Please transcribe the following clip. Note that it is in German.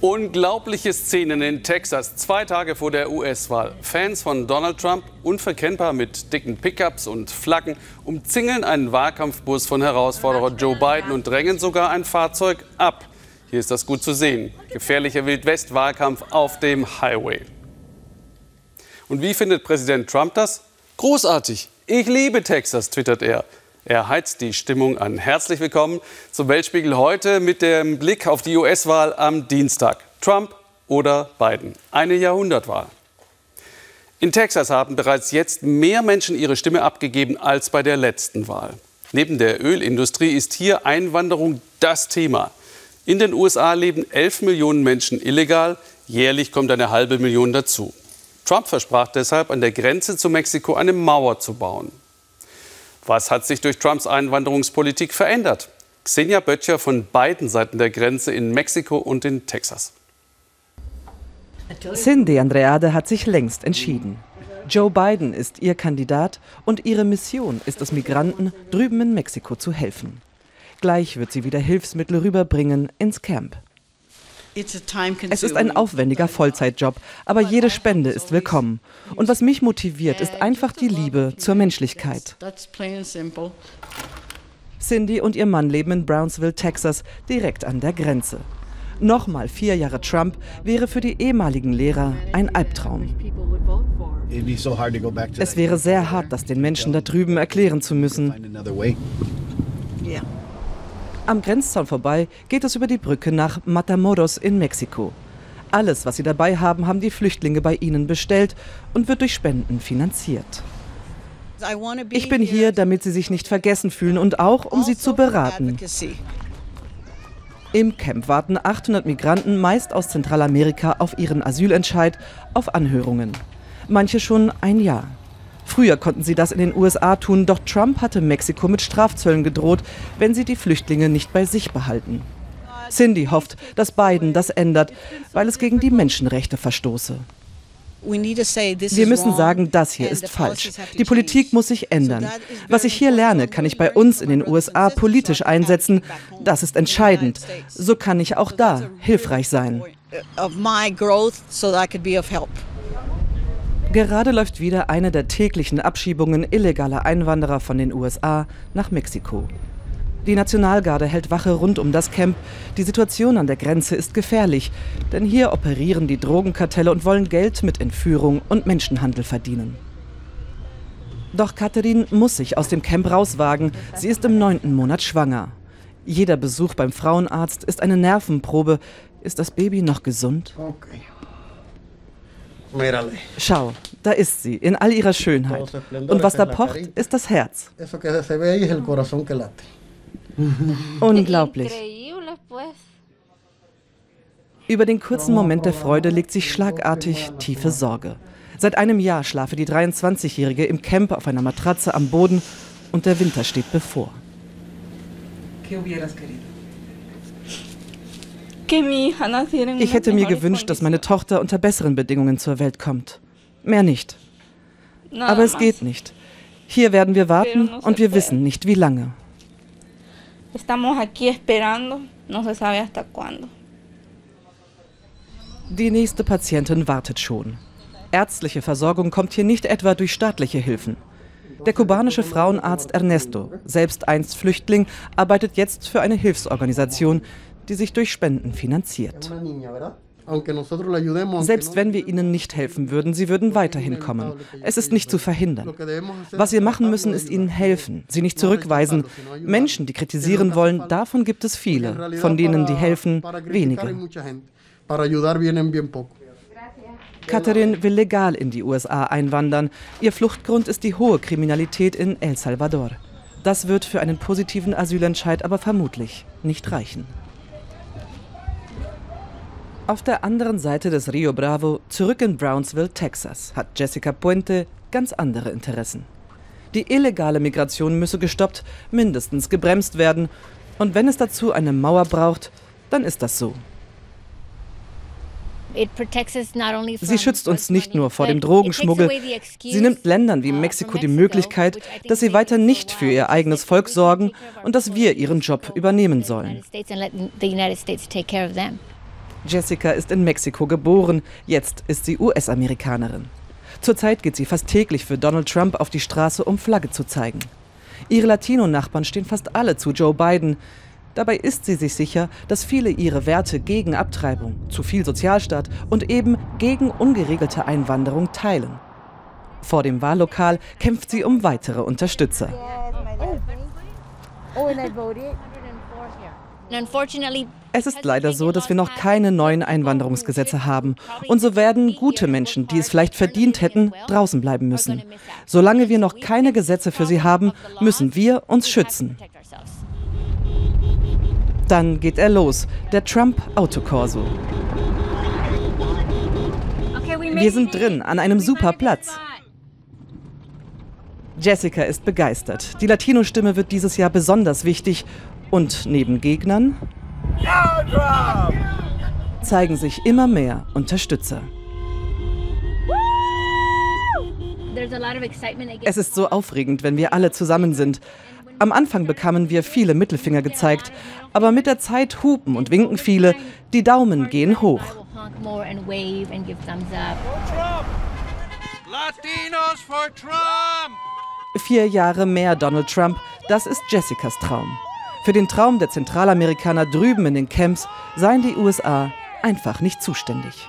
Unglaubliche Szenen in Texas, zwei Tage vor der US-Wahl. Fans von Donald Trump, unverkennbar mit dicken Pickups und Flaggen, umzingeln einen Wahlkampfbus von Herausforderer Joe Biden und drängen sogar ein Fahrzeug ab. Hier ist das gut zu sehen. Gefährlicher Wildwest-Wahlkampf auf dem Highway. Und wie findet Präsident Trump das? Großartig. Ich liebe Texas, twittert er. Er heizt die Stimmung an. Herzlich willkommen zum Weltspiegel heute mit dem Blick auf die US-Wahl am Dienstag. Trump oder Biden? Eine Jahrhundertwahl. In Texas haben bereits jetzt mehr Menschen ihre Stimme abgegeben als bei der letzten Wahl. Neben der Ölindustrie ist hier Einwanderung das Thema. In den USA leben 11 Millionen Menschen illegal, jährlich kommt eine halbe Million dazu. Trump versprach deshalb, an der Grenze zu Mexiko eine Mauer zu bauen. Was hat sich durch Trumps Einwanderungspolitik verändert? Xenia Böttcher von beiden Seiten der Grenze in Mexiko und in Texas. Cindy Andreade hat sich längst entschieden. Joe Biden ist ihr Kandidat und ihre Mission ist es, Migranten drüben in Mexiko zu helfen. Gleich wird sie wieder Hilfsmittel rüberbringen ins Camp. Es ist ein aufwendiger Vollzeitjob, aber jede Spende ist willkommen. Und was mich motiviert, ist einfach die Liebe zur Menschlichkeit. Cindy und ihr Mann leben in Brownsville, Texas, direkt an der Grenze. Nochmal vier Jahre Trump wäre für die ehemaligen Lehrer ein Albtraum. Es wäre sehr hart, das den Menschen da drüben erklären zu müssen. Am Grenzzaun vorbei geht es über die Brücke nach Matamoros in Mexiko. Alles, was sie dabei haben, haben die Flüchtlinge bei ihnen bestellt und wird durch Spenden finanziert. Ich bin hier, damit sie sich nicht vergessen fühlen und auch, um sie zu beraten. Im Camp warten 800 Migranten, meist aus Zentralamerika, auf ihren Asylentscheid, auf Anhörungen. Manche schon ein Jahr. Früher konnten sie das in den USA tun, doch Trump hatte Mexiko mit Strafzöllen gedroht, wenn sie die Flüchtlinge nicht bei sich behalten. Cindy hofft, dass Biden das ändert, weil es gegen die Menschenrechte verstoße. Wir müssen sagen, das hier ist falsch. Die Politik muss sich ändern. Was ich hier lerne, kann ich bei uns in den USA politisch einsetzen. Das ist entscheidend. So kann ich auch da hilfreich sein. Gerade läuft wieder eine der täglichen Abschiebungen illegaler Einwanderer von den USA nach Mexiko. Die Nationalgarde hält Wache rund um das Camp. Die Situation an der Grenze ist gefährlich, denn hier operieren die Drogenkartelle und wollen Geld mit Entführung und Menschenhandel verdienen. Doch Katharin muss sich aus dem Camp rauswagen. Sie ist im neunten Monat schwanger. Jeder Besuch beim Frauenarzt ist eine Nervenprobe. Ist das Baby noch gesund? Okay. Schau, da ist sie, in all ihrer Schönheit. Und was da pocht, ist das Herz. Unglaublich. Über den kurzen Moment der Freude legt sich schlagartig tiefe Sorge. Seit einem Jahr schlafe die 23-Jährige im Camp auf einer Matratze am Boden und der Winter steht bevor. Ich hätte mir gewünscht, dass meine Tochter unter besseren Bedingungen zur Welt kommt. Mehr nicht. Aber es geht nicht. Hier werden wir warten und wir wissen nicht, wie lange. Die nächste Patientin wartet schon. Ärztliche Versorgung kommt hier nicht etwa durch staatliche Hilfen. Der kubanische Frauenarzt Ernesto, selbst einst Flüchtling, arbeitet jetzt für eine Hilfsorganisation, die sich durch Spenden finanziert. Selbst wenn wir ihnen nicht helfen würden, sie würden weiterhin kommen. Es ist nicht zu verhindern. Was wir machen müssen, ist ihnen helfen, sie nicht zurückweisen. Menschen, die kritisieren wollen, davon gibt es viele. Von denen, die helfen, wenige. Katharin will legal in die USA einwandern. Ihr Fluchtgrund ist die hohe Kriminalität in El Salvador. Das wird für einen positiven Asylentscheid aber vermutlich nicht reichen. Auf der anderen Seite des Rio Bravo, zurück in Brownsville, Texas, hat Jessica Puente ganz andere Interessen. Die illegale Migration müsse gestoppt, mindestens gebremst werden. Und wenn es dazu eine Mauer braucht, dann ist das so. Sie schützt uns nicht nur vor dem Drogenschmuggel, sie nimmt Ländern wie Mexiko die Möglichkeit, dass sie weiter nicht für ihr eigenes Volk sorgen und dass wir ihren Job übernehmen sollen. Jessica ist in Mexiko geboren, jetzt ist sie US-Amerikanerin. Zurzeit geht sie fast täglich für Donald Trump auf die Straße, um Flagge zu zeigen. Ihre Latino-Nachbarn stehen fast alle zu Joe Biden. Dabei ist sie sich sicher, dass viele ihre Werte gegen Abtreibung, zu viel Sozialstaat und eben gegen ungeregelte Einwanderung teilen. Vor dem Wahllokal kämpft sie um weitere Unterstützer. Es ist leider so, dass wir noch keine neuen Einwanderungsgesetze haben. Und so werden gute Menschen, die es vielleicht verdient hätten, draußen bleiben müssen. Solange wir noch keine Gesetze für sie haben, müssen wir uns schützen. Dann geht er los, der Trump-Autokorso. Wir sind drin, an einem super Platz. Jessica ist begeistert. Die Latino-Stimme wird dieses Jahr besonders wichtig. Und neben Gegnern zeigen sich immer mehr Unterstützer. Es ist so aufregend, wenn wir alle zusammen sind. Am Anfang bekamen wir viele Mittelfinger gezeigt, aber mit der Zeit hupen und winken viele, die Daumen gehen hoch. Latinos for Trump! Vier Jahre mehr Donald Trump, das ist Jessicas Traum. Für den Traum der Zentralamerikaner drüben in den Camps seien die USA einfach nicht zuständig.